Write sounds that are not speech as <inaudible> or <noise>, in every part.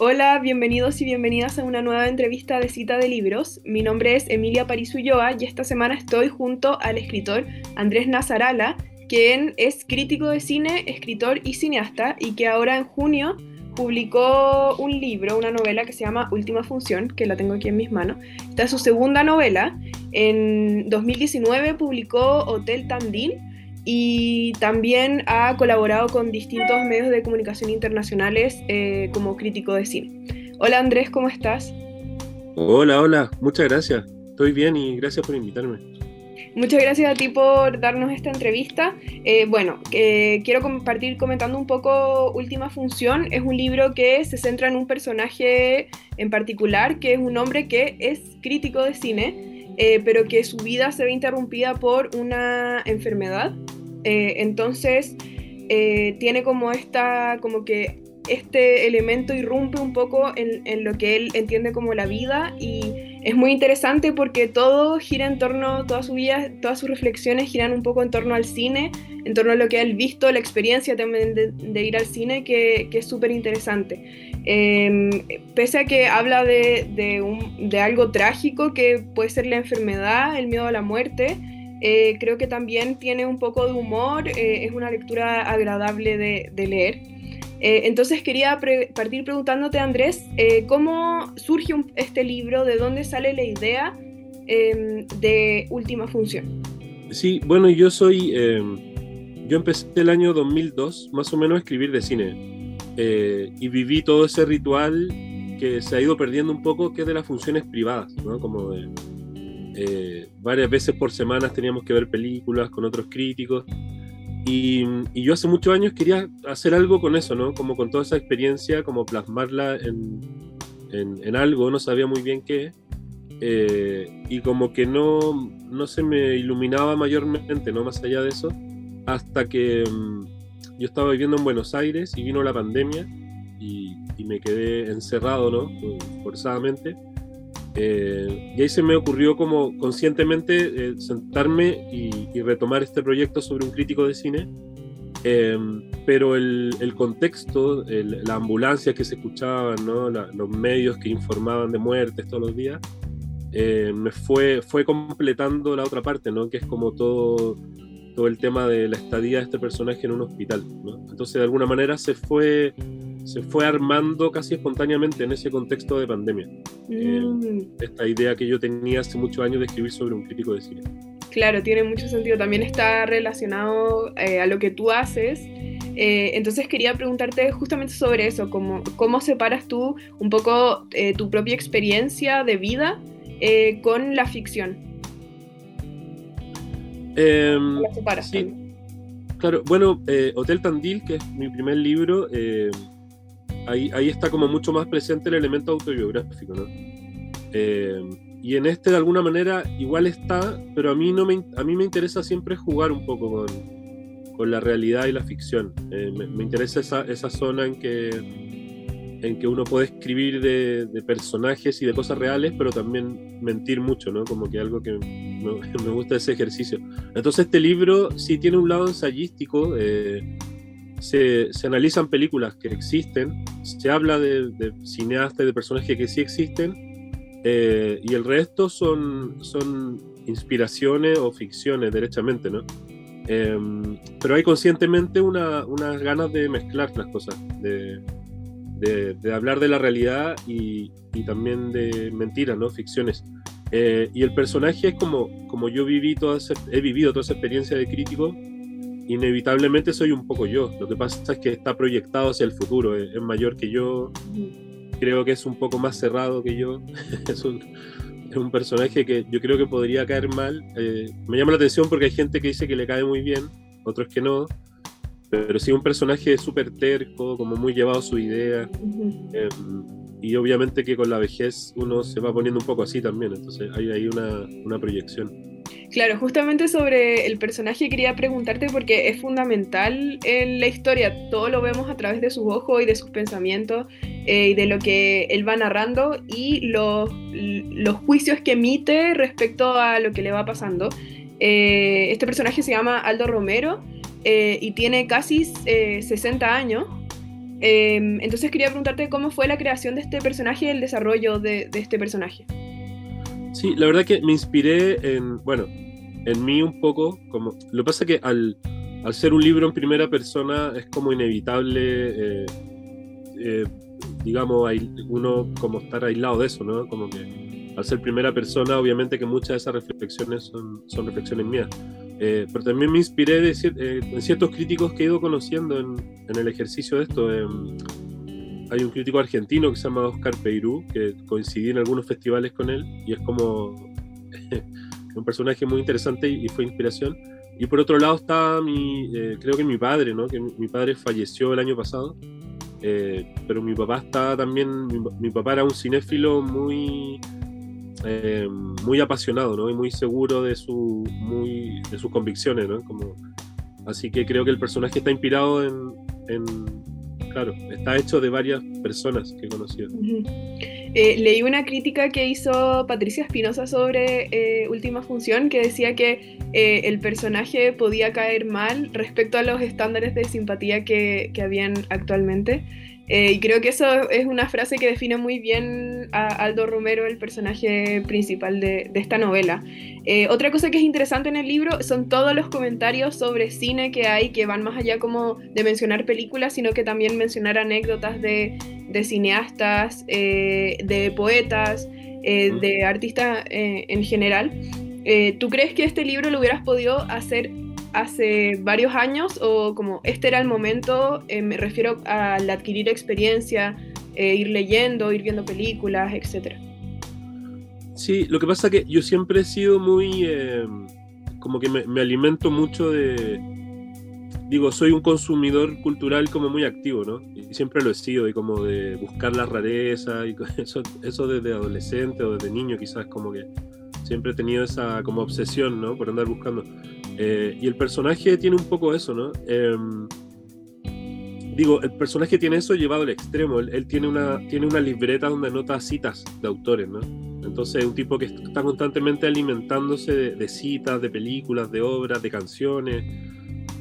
Hola, bienvenidos y bienvenidas a una nueva entrevista de Cita de Libros. Mi nombre es Emilia París Ulloa y esta semana estoy junto al escritor Andrés Nazarala, quien es crítico de cine, escritor y cineasta y que ahora en junio publicó un libro, una novela que se llama Última Función, que la tengo aquí en mis manos. Esta es su segunda novela. En 2019 publicó Hotel Tandil y también ha colaborado con distintos medios de comunicación internacionales eh, como crítico de cine. Hola Andrés, ¿cómo estás? Hola, hola, muchas gracias. Estoy bien y gracias por invitarme. Muchas gracias a ti por darnos esta entrevista. Eh, bueno, eh, quiero compartir comentando un poco Última Función. Es un libro que se centra en un personaje en particular, que es un hombre que es crítico de cine, pero que su vida se ve interrumpida por una enfermedad eh, entonces, eh, tiene como esta, como que este elemento irrumpe un poco en, lo que él entiende como la vida y es muy interesante porque todo gira en torno, toda su vida, todas sus reflexiones giran un poco en torno al cine, en torno a lo que ha visto, la experiencia también de, ir al cine, que, es súper interesante. Em, pese a que habla de, de algo trágico que puede ser la enfermedad, el miedo a la muerte, eh, creo que también tiene un poco de humor, eh, es una lectura agradable de, leer. Eh, entonces quería partir preguntándote, Andrés, ¿cómo surge este libro? ¿De dónde sale la idea em, de Última Función? Sí, bueno, yo soy, em, yo empecé el año 2002 más o menos a escribir de cine y viví todo ese ritual que se ha ido perdiendo un poco, que es de las funciones privadas, ¿no? Como de eh, varias veces por semana teníamos que ver películas con otros críticos. Y, yo hace muchos años quería hacer algo con eso, ¿no? Como con toda esa experiencia, como plasmarla en, en, algo, no sabía muy bien qué. Eh, y como que no, no se me iluminaba mayormente, ¿no? Más allá de eso, hasta que mm, yo estaba viviendo en Buenos Aires y vino la pandemia y, y me quedé encerrado, ¿no? Forzadamente. Eh, y ahí se me ocurrió como conscientemente eh, sentarme y, retomar este proyecto sobre un crítico de cine, em, pero el, contexto, la ambulancia que se escuchaban, los medios que informaban de muertes todos los días, eh, me fue, fue completando la otra parte, ¿no? que es como todo, todo el tema de la estadía de este personaje en un hospital. Entonces de alguna manera se fue se fue armando casi espontáneamente en ese contexto de pandemia. Eh, mm. esta idea que yo tenía hace muchos años de escribir sobre un crítico de cine. Claro, tiene mucho sentido. También está relacionado eh, a lo que tú haces. Eh, entonces quería preguntarte justamente sobre eso, cómo, cómo separas tú un poco tu propia experiencia de vida con la ficción. Em, la separas? Sí. Claro, bueno, Hotel Tandil, que es mi primer libro, ahí, está como mucho más presente el elemento autobiográfico, ¿no? Eh, y en este de alguna manera igual está, pero a mí, no me, a mí me interesa siempre jugar un poco con, con la realidad y la ficción. Eh, me, interesa esa, esa, zona en que, en que uno puede escribir de, personajes y de cosas reales, pero también mentir mucho, ¿no? Como que algo que me, <laughs> me gusta ese ejercicio. Entonces este libro sí tiene un lado ensayístico. Eh, se, analizan películas que existen, se habla de, cineastas y de personajes que sí existen, eh, y el resto son, son inspiraciones o ficciones, derechamente, ¿no? Em, pero hay conscientemente unas ganas de mezclar las cosas, de, hablar de la realidad y, también de mentiras, ¿no? Ficciones. Eh, y el personaje es como, como yo viví toda he vivido toda esa experiencia de crítico, inevitablemente soy un poco yo. Lo que pasa es que está proyectado hacia el futuro, es, mayor que yo, creo que es un poco más cerrado que yo, <laughs> es, un, es, un, personaje que yo creo que podría caer mal. Eh, me llama la atención porque hay gente que dice que le cae muy bien, otros que no, pero sí un personaje súper terco, como muy llevado a su idea. Em, y obviamente que con la vejez uno se va poniendo un poco así también, entonces hay ahí una, una proyección. Claro, justamente sobre el personaje quería preguntarte porque es fundamental en la historia. Todo lo vemos a través de sus ojos y de sus pensamientos eh, y de lo que él va narrando y los, los, juicios que emite respecto a lo que le va pasando. Eh, este personaje se llama Aldo Romero eh, y tiene casi 60 años entonces quería preguntarte cómo fue la creación de este personaje y el desarrollo de, este personaje. Sí, la verdad que me inspiré en, bueno, en mí un poco, como, lo que pasa que al, al ser un libro en primera persona es como inevitable, eh, eh, digamos, uno como estar aislado de eso, ¿no? Como que al ser primera persona, obviamente que muchas de esas reflexiones son, son reflexiones mías. Eh, pero también me inspiré de eh, ciertos críticos que he ido conociendo en, en el ejercicio de esto. Hay un crítico argentino que se llama Oscar Peirú, que coincidí en algunos festivales con él y es como <laughs> un personaje muy interesante y, fue inspiración. Y por otro lado está mi, eh, creo que mi padre, ¿no? que mi, padre falleció el año pasado, pero mi papá está también, mi, mi papá era un cinéfilo muy eh, muy apasionado, ¿no? Y muy seguro de, su, muy, de sus convicciones, ¿no? Como, así que creo que el personaje está inspirado en, claro, está hecho de varias personas que he. Eh, leí una crítica que hizo Patricia Espinosa sobre eh, Última Función que decía que el personaje podía caer mal respecto a los estándares de simpatía que, que habían actualmente. Eh, y creo que eso es una frase que define muy bien a Aldo Romero, el personaje principal de, esta novela. Eh, otra cosa que es interesante en el libro son todos los comentarios sobre cine que hay, que van más allá como de mencionar películas, sino que también mencionar anécdotas de, cineastas, eh, de poetas, de artistas en general. ¿Tú crees que este libro lo hubieras podido hacer hace varios años o como este era el momento, eh, me refiero al adquirir experiencia, eh, ir leyendo, ir viendo películas, etcétera. Sí, lo que pasa es que yo siempre he sido muy, eh, como que me, alimento mucho de, digo, soy un consumidor cultural como muy activo, ¿no? Y siempre lo he sido, y como de buscar la rareza, y <laughs> eso, eso desde adolescente o desde niño quizás como que siempre he tenido esa como obsesión, ¿no? Por andar buscando. Eh, y el personaje tiene un poco eso, ¿no? Em, digo, el personaje tiene eso llevado al extremo. Él, tiene, una, tiene una libreta donde anota citas de autores, ¿no? Entonces es un tipo que está constantemente alimentándose de, citas, de películas, de obras, de canciones,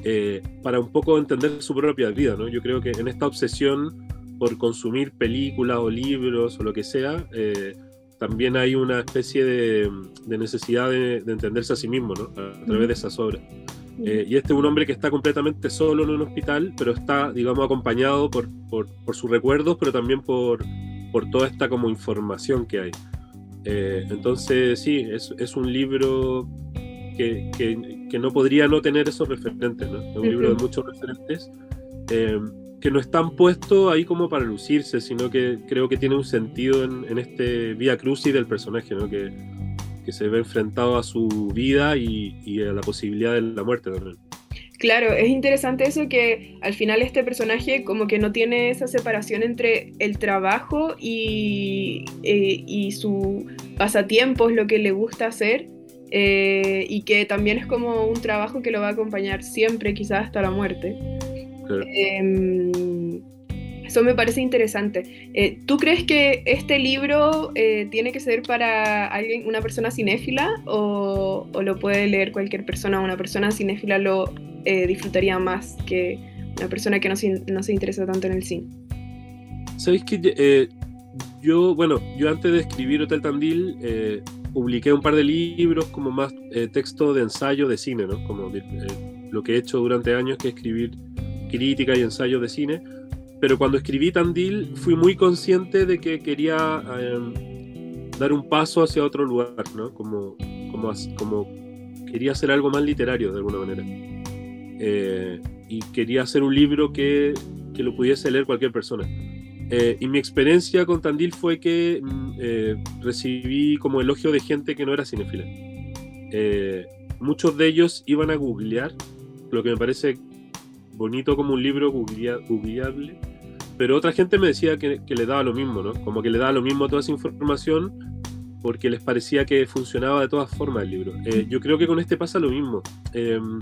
eh, para un poco entender su propia vida, ¿no? Yo creo que en esta obsesión por consumir películas o libros o lo que sea, eh, también hay una especie de, necesidad de, entenderse a sí mismo, ¿no? A, través de esas obras. Eh, y este es un hombre que está completamente solo en un hospital, pero está, digamos, acompañado por, por, sus recuerdos, pero también por, por, toda esta como información que hay. Eh, entonces, sí, es, es un libro que, que, que, no podría no tener esos referentes, ¿no? Es un libro de muchos referentes. Eh, que no están puestos ahí como para lucirse, sino que creo que tiene un sentido en, este vía crucis del personaje, ¿no? que, que, se ve enfrentado a su vida y, a la posibilidad de la muerte también. Claro, es interesante eso que al final este personaje como que no tiene esa separación entre el trabajo y, eh, y su pasatiempos, lo que le gusta hacer, eh, y que también es como un trabajo que lo va a acompañar siempre, quizás hasta la muerte. Em, eso me parece interesante. Eh, ¿Tú crees que este libro eh, tiene que ser para alguien, una persona cinéfila o, lo puede leer cualquier persona? Una persona cinéfila lo eh, disfrutaría más que una persona que no se, no se interesa tanto en el cine. Sabéis que yo, bueno, yo antes de escribir Hotel Tandil publiqué un par de libros como más texto de ensayo de cine, ¿no? Como lo que he hecho durante años que escribir crítica y ensayos de cine, pero cuando escribí Tandil fui muy consciente de que quería em, dar un paso hacia otro lugar, ¿no? Como, como, como quería hacer algo más literario de alguna manera. Eh, y quería hacer un libro que, que lo pudiese leer cualquier persona. Eh, y mi experiencia con Tandil fue que mm, eh, recibí como elogio de gente que no era cinefila. muchos de ellos iban a googlear, lo que me parece bonito como un libro googleable, pero otra gente me decía que, le daba lo mismo, ¿no? Como que le daba lo mismo toda esa información porque les parecía que funcionaba de todas formas el libro. Eh, yo creo que con este pasa lo mismo. Em,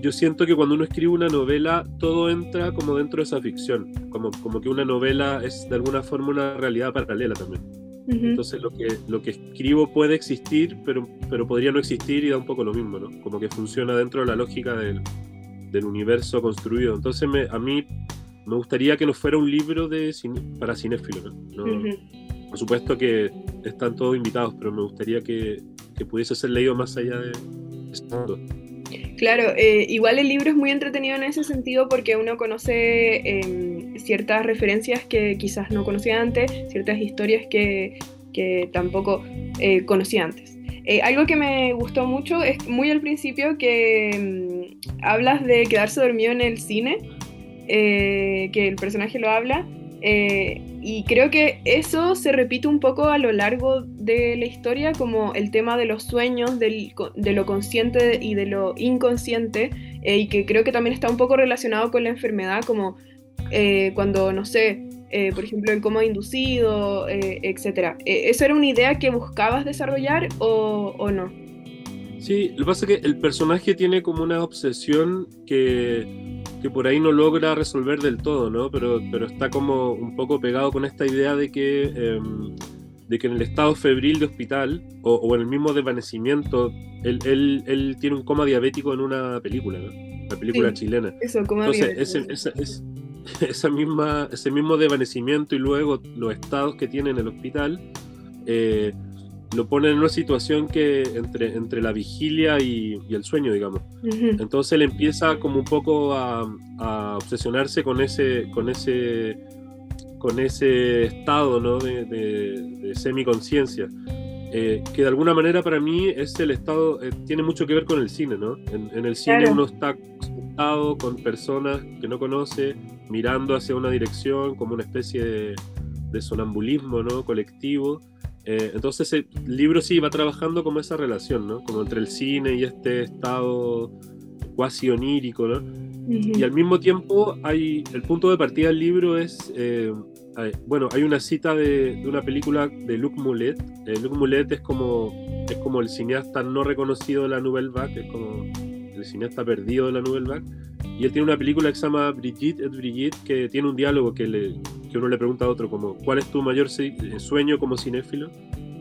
yo siento que cuando uno escribe una novela, todo entra como dentro de esa ficción, como, como que una novela es de alguna forma una realidad paralela también. Entonces lo que, lo que escribo puede existir, pero, pero podría no existir y da un poco lo mismo, ¿no? Como que funciona dentro de la lógica del, del universo construido. Entonces me, a mí me gustaría que no fuera un libro de para cinéfilos. ¿no? Por supuesto que están todos invitados, pero me gustaría que, que pudiese ser leído más allá de. Claro, eh, igual el libro es muy entretenido en ese sentido porque uno conoce em, ciertas referencias que quizás no conocía antes, ciertas historias que, que tampoco eh, conocía antes. Eh, algo que me gustó mucho es muy al principio que em, hablas de quedarse dormido en el cine, que el personaje lo habla, y creo que eso se repite un poco a lo largo de la historia, como el tema de los sueños, de lo consciente y de lo inconsciente, eh, y que creo que también está un poco relacionado con la enfermedad, como eh, cuando, no sé, eh, por ejemplo, el coma inducido, etc. ¿Eso era una idea que buscabas desarrollar o, o no? Sí, lo que pasa es que el personaje tiene como una obsesión que que por ahí no logra resolver del todo, ¿no? Pero, pero está como un poco pegado con esta idea de que, em, de que en el estado febril de hospital o, en el mismo desvanecimiento, él, él, él, tiene un coma diabético en una película, ¿no? La película chilena. Eso, coma Entonces, ese, <laughs> esa misma, ese mismo desvanecimiento y luego los estados que tiene en el hospital eh, lo pone en una situación que entre, entre la vigilia y, el sueño, digamos. Entonces él empieza como un poco a, obsesionarse con ese, con ese, con ese estado ¿no? de, de, semiconciencia. Eh, que de alguna manera para mí es el estado, eh, tiene mucho que ver con el cine, ¿no? En, el cine uno está sentado con personas que no conoce, mirando hacia una dirección como una especie de, de sonambulismo, ¿no? Colectivo eh, entonces el libro sí va trabajando como esa relación, ¿no? Como entre el cine y este estado cuasi onírico, ¿no? Y al mismo tiempo hay, el punto de partida del libro es, eh, bueno, hay una cita de, una película de Luc Moulet. Eh, Luc Moulet es como, es como el cineasta no reconocido de la Nouvelle Vague, es como el cineasta perdido de la Nouvelle Vague. Y él tiene una película que se llama Brigitte et Brigitte, que tiene un diálogo que, le, que uno le pregunta a otro, como, ¿cuál es tu mayor sueño como cinéfilo?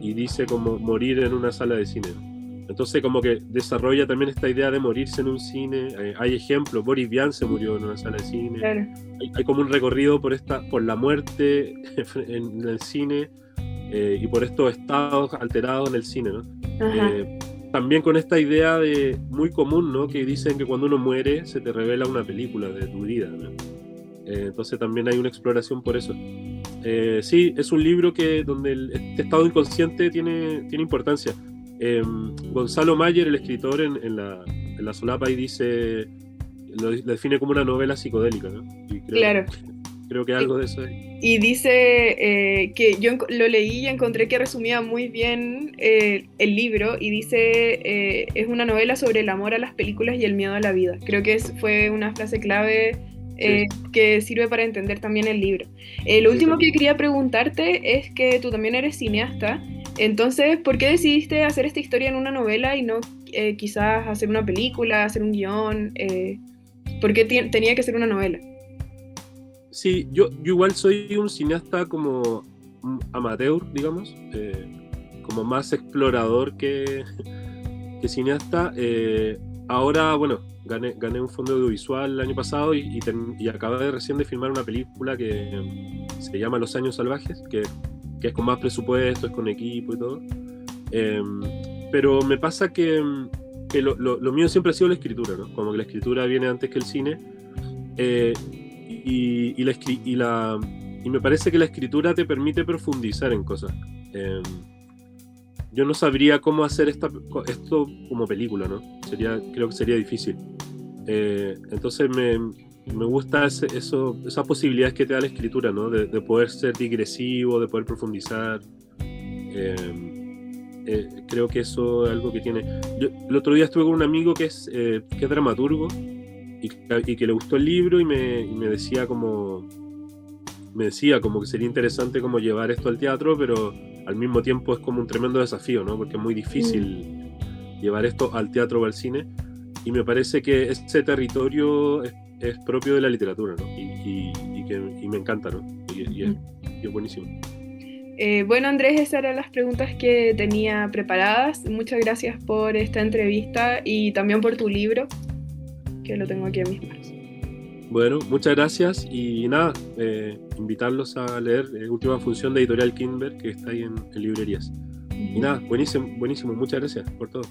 Y dice como morir en una sala de cine. Entonces como que desarrolla también esta idea de morirse en un cine. Eh, hay ejemplos, Boris Vian se murió en una sala de cine. Hay, como un recorrido por, esta, por la muerte <laughs> en el cine eh, y por estos estados alterados en el cine. ¿no? también con esta idea de muy común, ¿no? Que dicen que cuando uno muere se te revela una película de tu vida, eh, entonces también hay una exploración por eso. Eh, sí, es un libro que donde el, este estado inconsciente tiene, tiene importancia. Em, Gonzalo Mayer, el escritor en, la, en la solapa, ahí dice, lo, define como una novela psicodélica, ¿no? claro. Creo que algo de eso Y dice eh, que yo lo leí y encontré que resumía muy bien eh, el libro y dice eh, es una novela sobre el amor a las películas y el miedo a la vida. Creo que es, fue una frase clave que sirve para entender también el libro. lo último que quería preguntarte es que tú también eres cineasta, entonces, ¿por qué decidiste hacer esta historia en una novela y no quizás hacer una película, hacer un guion? ¿Por qué tenía que ser una novela? Sí, yo, igual soy un cineasta como amateur, digamos, eh, como más explorador que, <laughs> que cineasta. Eh, ahora, bueno, gané, gané un fondo audiovisual el año pasado y, y, acabé de recién de filmar una película que se llama Los Años Salvajes, que, que es con más presupuesto, es con equipo y todo. Em, pero me pasa que, que lo, lo, mío siempre ha sido la escritura, ¿no? Como que la escritura viene antes que el cine. Eh, y, la, y, la, y me parece que la escritura te permite profundizar en cosas. Em, yo no sabría cómo hacer esta, esto como película, ¿no? Sería, creo que sería difícil. Eh, entonces me, me gusta eso, esas posibilidades que te da la escritura, ¿no? De, poder ser digresivo, de poder profundizar. Em, eh, creo que eso es algo que tiene. el otro día estuve con un amigo que es, eh, que es dramaturgo y, que le gustó el libro y me, me, decía como me decía como que sería interesante como llevar esto al teatro, pero al mismo tiempo es como un tremendo desafío, ¿no? Porque es muy difícil mm. llevar esto al teatro o al cine. Y me parece que ese territorio es, propio de la literatura, ¿no? Y, y, que, me encanta, ¿no? Y, es, mm. buenísimo. Eh, bueno, Andrés, esas eran las preguntas que tenía preparadas. Muchas gracias por esta entrevista y también por tu libro que lo tengo aquí en mis manos. Bueno, muchas gracias y nada, eh, invitarlos a leer eh, última función de Editorial Kinberg que está ahí en, en librerías. Y nada, buenísimo, buenísimo, muchas gracias por todo.